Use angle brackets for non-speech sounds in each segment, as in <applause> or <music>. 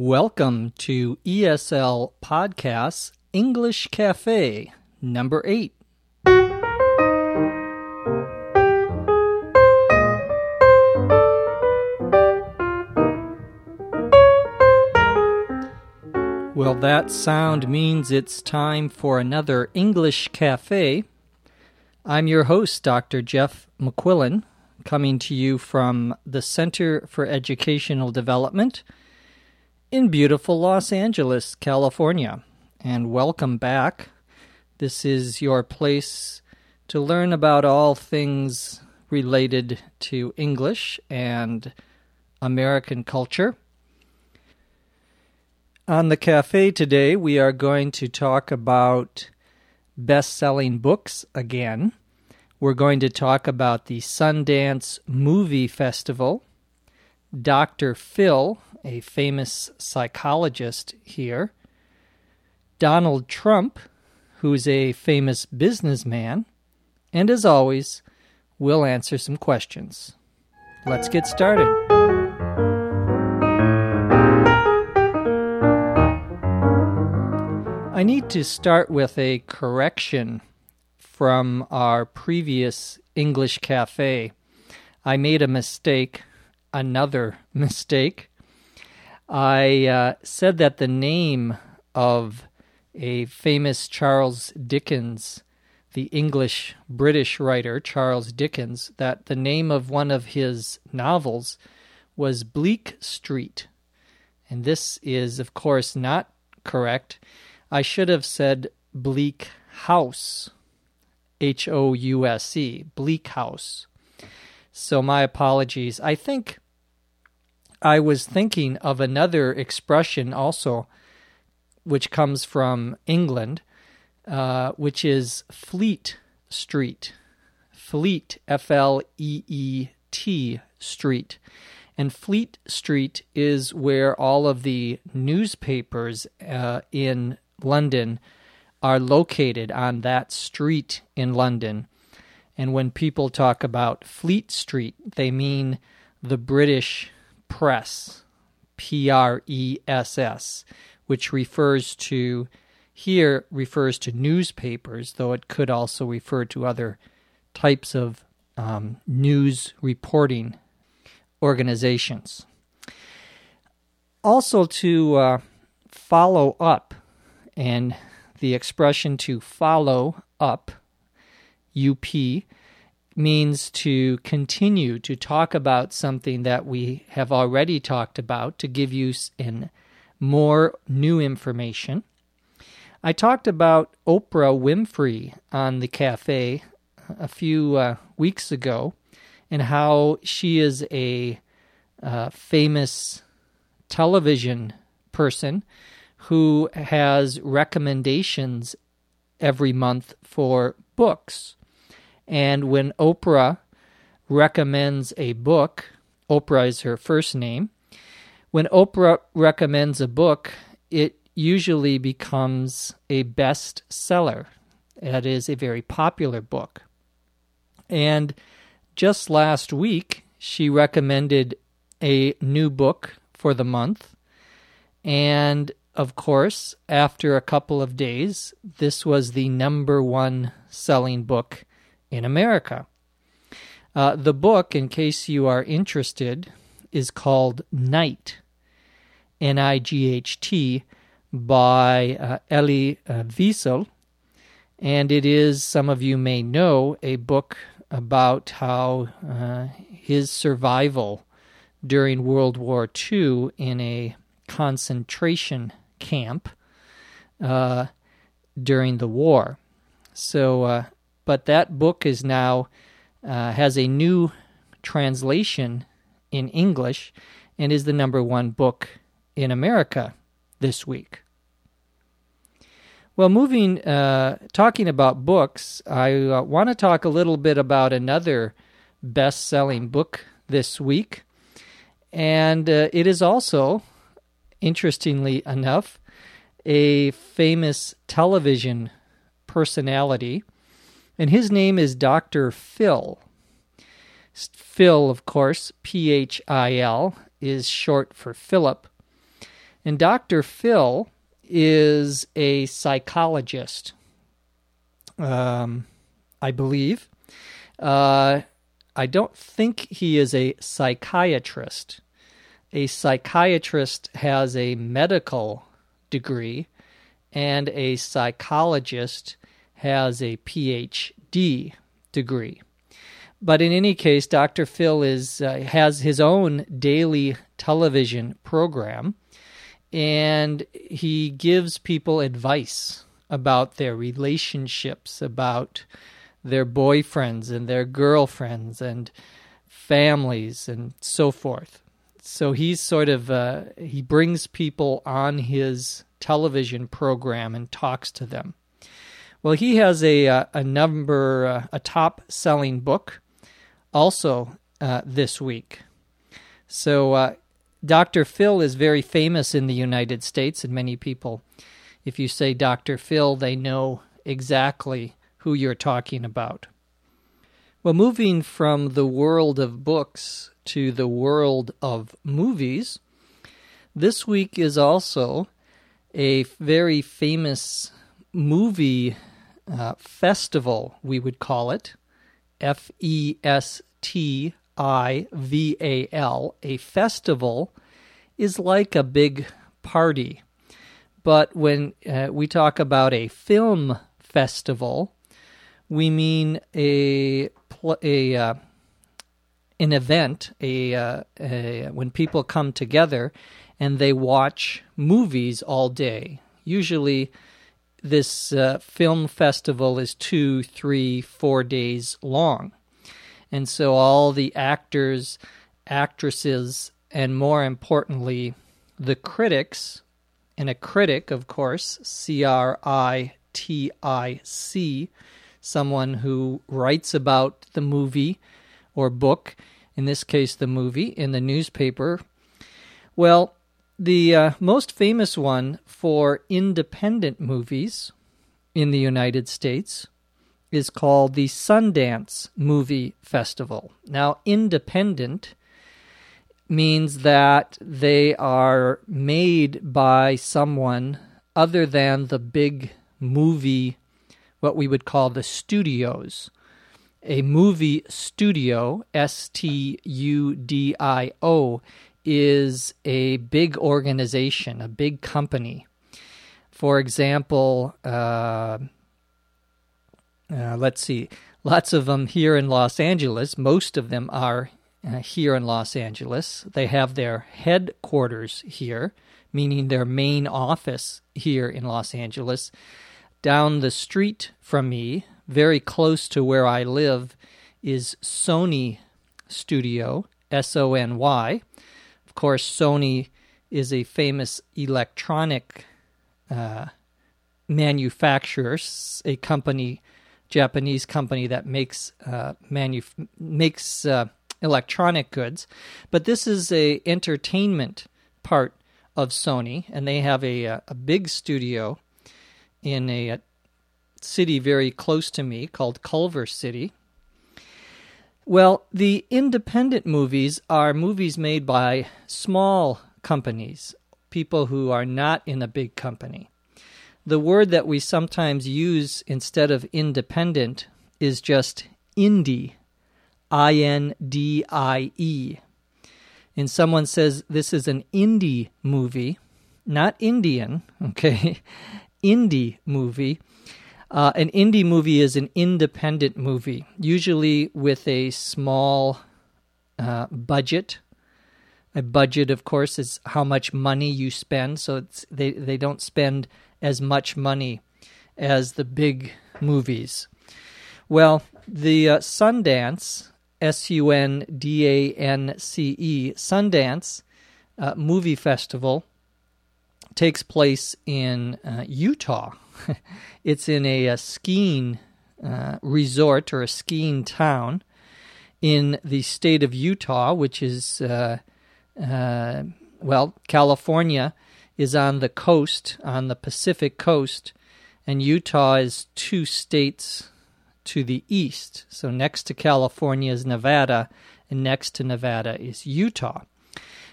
Welcome to ESL Podcasts English Cafe number 8. Well, that sound means it's time for another English Cafe. I'm your host, Dr. Jeff McQuillan, coming to you from the Center for Educational Development in beautiful Los Angeles, California. And welcome back. This is your place to learn about all things related to English and American culture. On the cafe today, we are going to talk about best selling books again. We're going to talk about the Sundance Movie Festival. Dr. Phil, a famous psychologist here. Donald Trump, who's a famous businessman. And as always, we'll answer some questions. Let's get started. I need to start with a correction from our previous English cafe. I made a mistake, another <laughs> mistake. I uh, said that the name of a famous Charles Dickens, the English British writer Charles Dickens, that the name of one of his novels was Bleak Street. And this is, of course, not correct. I should have said Bleak House. H O U S E. Bleak House. So my apologies. I think I was thinking of another expression also, which comes from England, uh, which is Fleet Street. Fleet, F L E E T Street. And Fleet Street is where all of the newspapers uh, in London are located on that street in London. And when people talk about Fleet Street, they mean the British press, P R E S S, which refers to, here refers to newspapers, though it could also refer to other types of um, news reporting organizations. Also, to uh, follow up and the expression to follow up, UP, means to continue to talk about something that we have already talked about to give you in more new information. I talked about Oprah Winfrey on the cafe a few uh, weeks ago and how she is a uh, famous television person who has recommendations every month for books. And when Oprah recommends a book, Oprah is her first name. When Oprah recommends a book, it usually becomes a bestseller. That is a very popular book. And just last week, she recommended a new book for the month. And of course, after a couple of days, this was the number one selling book in America. Uh, the book, in case you are interested, is called Night, N I G H T, by uh, Elie uh, Wiesel. And it is, some of you may know, a book about how uh, his survival during World War II in a concentration camp uh, during the war. So, uh, but that book is now uh, has a new translation in English and is the number one book in America this week. Well, moving, uh, talking about books, I uh, want to talk a little bit about another best selling book this week. And uh, it is also interestingly enough, a famous television personality, and his name is Dr. Phil. Phil, of course, P H I L, is short for Philip. And Dr. Phil is a psychologist, um, I believe. Uh, I don't think he is a psychiatrist. A psychiatrist has a medical degree, and a psychologist has a PhD degree. But in any case, Dr. Phil is uh, has his own daily television program, and he gives people advice about their relationships, about their boyfriends and their girlfriends and families and so forth. So he's sort of uh, he brings people on his television program and talks to them. Well, he has a uh, a number uh, a top selling book also uh, this week. So Dr. Phil is very famous in the United States, and many people, if you say Dr. Phil, they know exactly who you're talking about. Well, moving from the world of books to the world of movies, this week is also a very famous movie uh, festival, we would call it. F E S T I V A L. A festival is like a big party. But when uh, we talk about a film festival, we mean a a uh, an event, a, uh, a, when people come together and they watch movies all day. Usually, this uh, film festival is two, three, four days long. And so all the actors, actresses, and more importantly, the critics, and a critic, of course, C R I T I C, someone who writes about the movie or book, in this case, the movie, in the newspaper. Well, the uh, most famous one for independent movies in the United States is called the Sundance Movie Festival. Now, independent means that they are made by someone other than the big movie, what we would call the studios. A movie studio, S T U D I O, is a big organization, a big company. For example, uh, uh, let's see, lots of them here in Los Angeles. Most of them are uh, here in Los Angeles. They have their headquarters here, meaning their main office here in Los Angeles. Down the street from me, very close to where I live, is Sony Studio, S O N Y course, Sony is a famous electronic uh, manufacturer, a company, Japanese company that makes uh, manu- makes uh, electronic goods. But this is a entertainment part of Sony, and they have a uh, a big studio in a, a city very close to me called Culver City, well, the independent movies are movies made by small companies, people who are not in a big company. The word that we sometimes use instead of independent is just indie, I N D I E. And someone says this is an indie movie, not Indian, <laughs> okay? indie movie uh, an indie movie is an independent movie, usually with a small uh, budget. A budget, of course, is how much money you spend. So they they don't spend as much money as the big movies. Well, the uh, Sundance, S U N D A N C E, Sundance uh, Movie Festival takes place in uh, Utah. <laughs> it's in a, a skiing uh, resort or a skiing town in the state of Utah, which is, uh, uh, well, California is on the coast, on the Pacific coast, and Utah is two states to the east. So next to California is Nevada, and next to Nevada is Utah.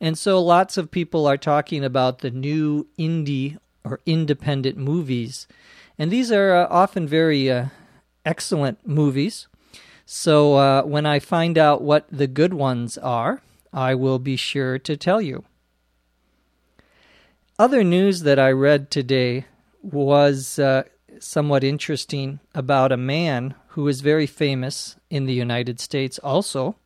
And so lots of people are talking about the new indie or independent movies. And these are uh, often very uh, excellent movies. So uh, when I find out what the good ones are, I will be sure to tell you. Other news that I read today was uh, somewhat interesting about a man who is very famous in the United States also.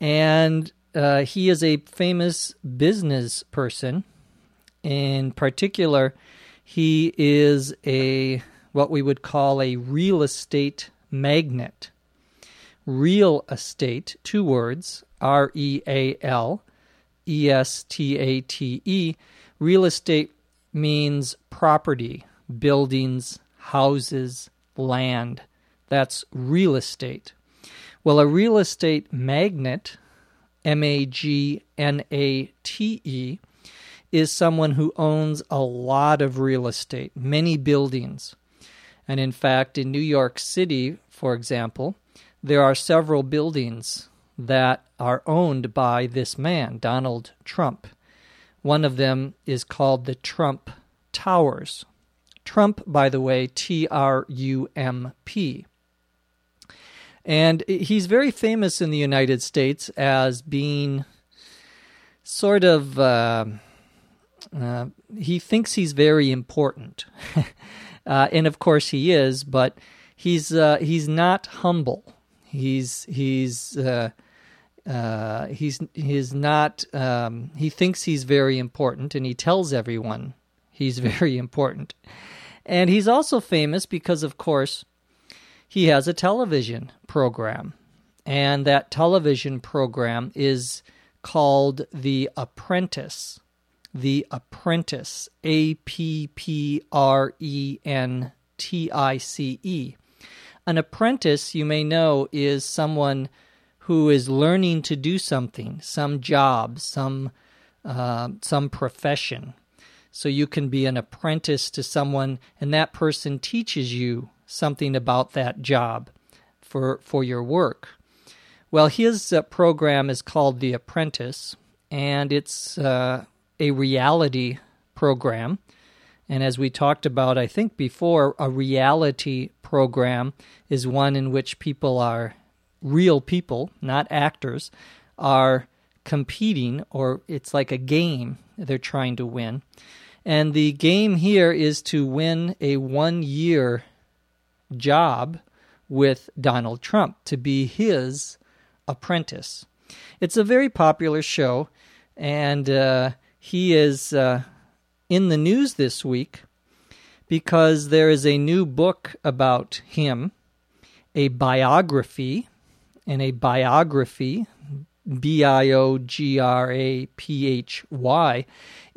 And uh, he is a famous business person. In particular, he is a what we would call a real estate magnate. Real estate, two words, R E A L E S T A T E. Real estate means property, buildings, houses, land. That's real estate. Well, a real estate magnate, M A G N A T E, is someone who owns a lot of real estate, many buildings. And in fact, in New York City, for example, there are several buildings that are owned by this man, Donald Trump. One of them is called the Trump Towers. Trump, by the way, T R U M P. And he's very famous in the United States as being sort of, uh, uh, he thinks he's very important. <laughs> uh, and of course he is, but he's, uh, he's not humble. He's, he's, uh, uh, he's, he's not, um, he thinks he's very important and he tells everyone he's <laughs> very important. And he's also famous because, of course, he has a television program. And that television program is called The Apprentice. The Apprentice. A P P R E N T I C E. An apprentice, you may know, is someone who is learning to do something, some job, some uh, some profession. So you can be an apprentice to someone, and that person teaches you something about that job for for your work. Well, his uh, program is called The Apprentice, and it's uh, a reality program. And as we talked about, I think before, a reality program is one in which people are real people, not actors, are competing, or it's like a game they're trying to win. And the game here is to win a one year job with Donald Trump to be his apprentice. It's a very popular show, and uh, he is uh, in the news this week because there is a new book about him, a biography, and a biography, B I O G R A P H Y,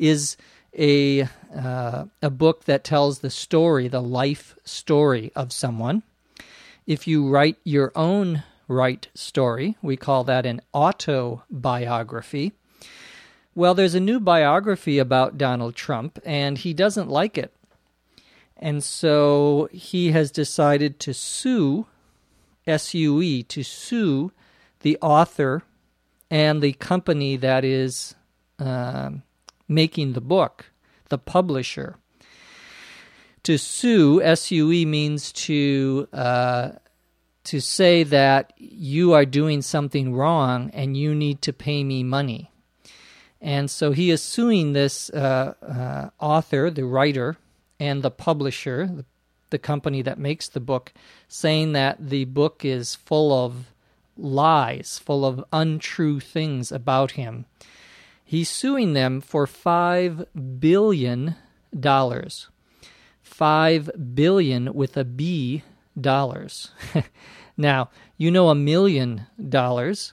is a uh, a book that tells the story, the life story of someone. If you write your own right story, we call that an autobiography. Well, there's a new biography about Donald Trump, and he doesn't like it. And so he has decided to sue, S U E, to sue the author and the company that is uh, making the book, the publisher. To sue, S U E, means to uh, to say that you are doing something wrong and you need to pay me money. And so he is suing this uh, uh, author, the writer, and the publisher, the, the company that makes the book, saying that the book is full of lies, full of untrue things about him. He's suing them for $5 billion. 5 billion with a B dollars. <laughs> now, you know a million dollars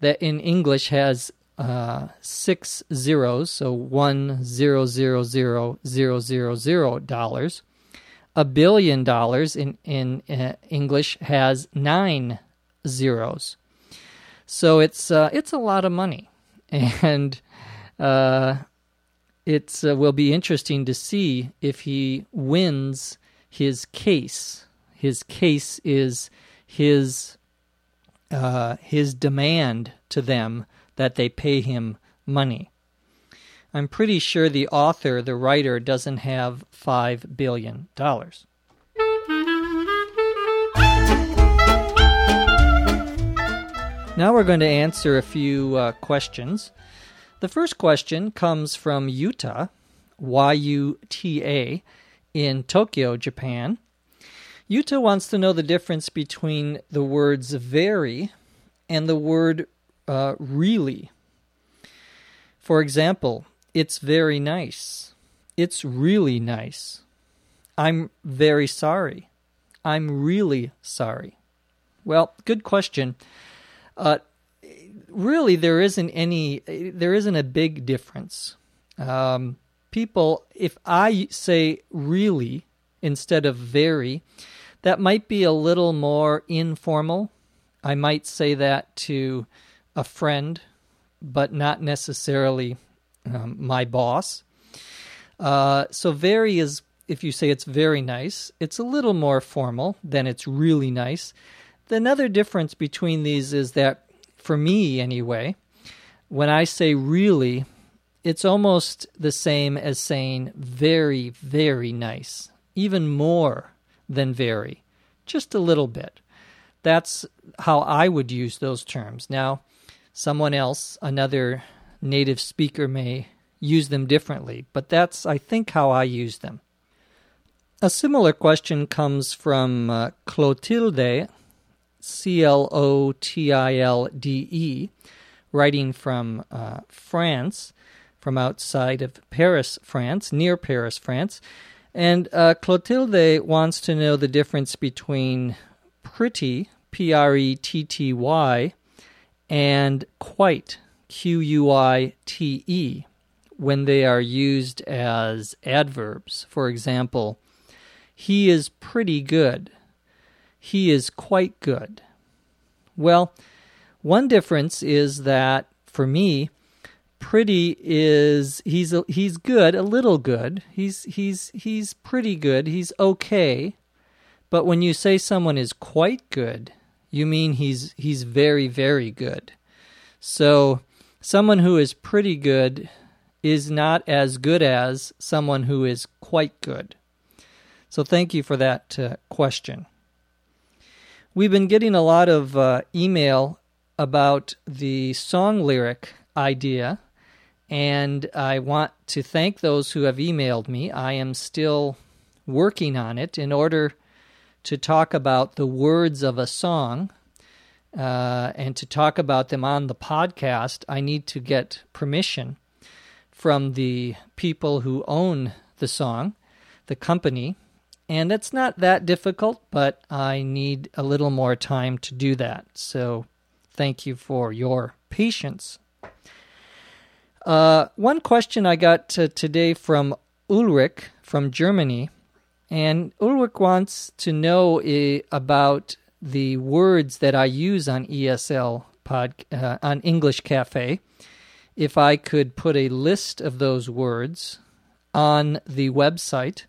that in English has uh, six zeros, so one zero zero zero zero zero zero dollars. A billion dollars in in uh, English has nine zeros, so it's uh, it's a lot of money <laughs> and uh, it uh, will be interesting to see if he wins his case. His case is his his demand to them that they pay him money. I'm pretty sure the author, the writer, doesn't have $5 billion. Now we're going to answer a few uh, questions. The first question comes from Yuta, Y U T A, in Tokyo, Japan. Yuta wants to know the difference between the words very and the word uh, really. For example, it's very nice. It's really nice. I'm very sorry. I'm really sorry. Well, good question. Uh, really, there isn't any. There isn't a big difference. Um, people, if I say really instead of very, that might be a little more informal. I might say that to a friend, but not necessarily um, my boss. Uh, so very is if you say it's very nice, it's a little more formal than it's really nice. The another difference between these is that, for me anyway, when I say really, it's almost the same as saying very, very nice, even more than very, just a little bit. That's how I would use those terms. Now, someone else, another native speaker may use them differently, but that's, I think, how I use them. A similar question comes from uh, Clotilde, C L O T I L D E, writing from uh, France, from outside of Paris, France, near Paris, France. And uh, Clotilde wants to know the difference between pretty, P R E T T Y, and quite, Q U I T E, when they are used as adverbs. For example, he is pretty good. He is quite good. Well, one difference is that for me, pretty is he's he's good, a little good. He's he's he's pretty good. He's okay. But when you say someone is quite good, you mean he's he's very very good. So someone who is pretty good is not as good as someone who is quite good. So thank you for that uh, question. We've been getting a lot of uh, email about the song lyric idea, and I want to thank those who have emailed me. I am still working on it in order to talk about the words of a song uh, and to talk about them on the podcast. I need to get permission from the people who own the song, the company. And it's not that difficult, but I need a little more time to do that. So thank you for your patience. Uh, one question I got today from Ulrich from Germany, and Ulrich wants to know uh, about the words that I use on ESL pod uh, on English Cafe if I could put a list of those words on the website,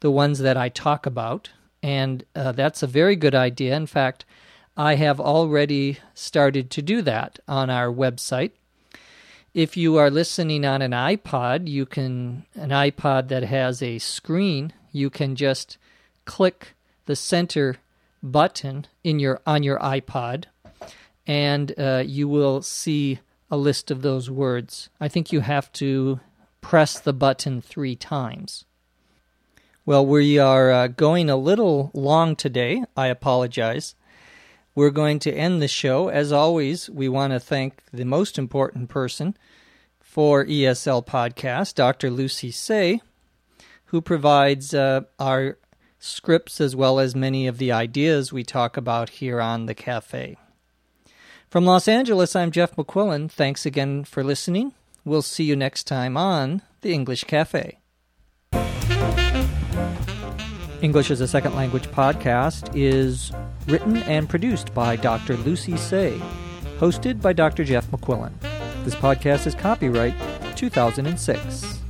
the ones that I talk about. And uh, that's a very good idea. In fact, I have already started to do that on our website. If you are listening on an iPod, you can an iPod that has a screen, you can just click the center button in your on your iPod, and uh, you will see a list of those words. I think you have to press the button three times. Well, we are uh, going a little long today. I apologize. We're going to end the show. As always, we want to thank the most important person for ESL Podcast, Dr. Lucy Tse, who provides uh, our scripts as well as many of the ideas we talk about here on the cafe. From Los Angeles, I'm Jeff McQuillan. Thanks again for listening. We'll see you next time on The English Cafe. English as a Second Language podcast is written and produced by Dr. Lucy Tse, hosted by Dr. Jeff McQuillan. This podcast is copyright 2006.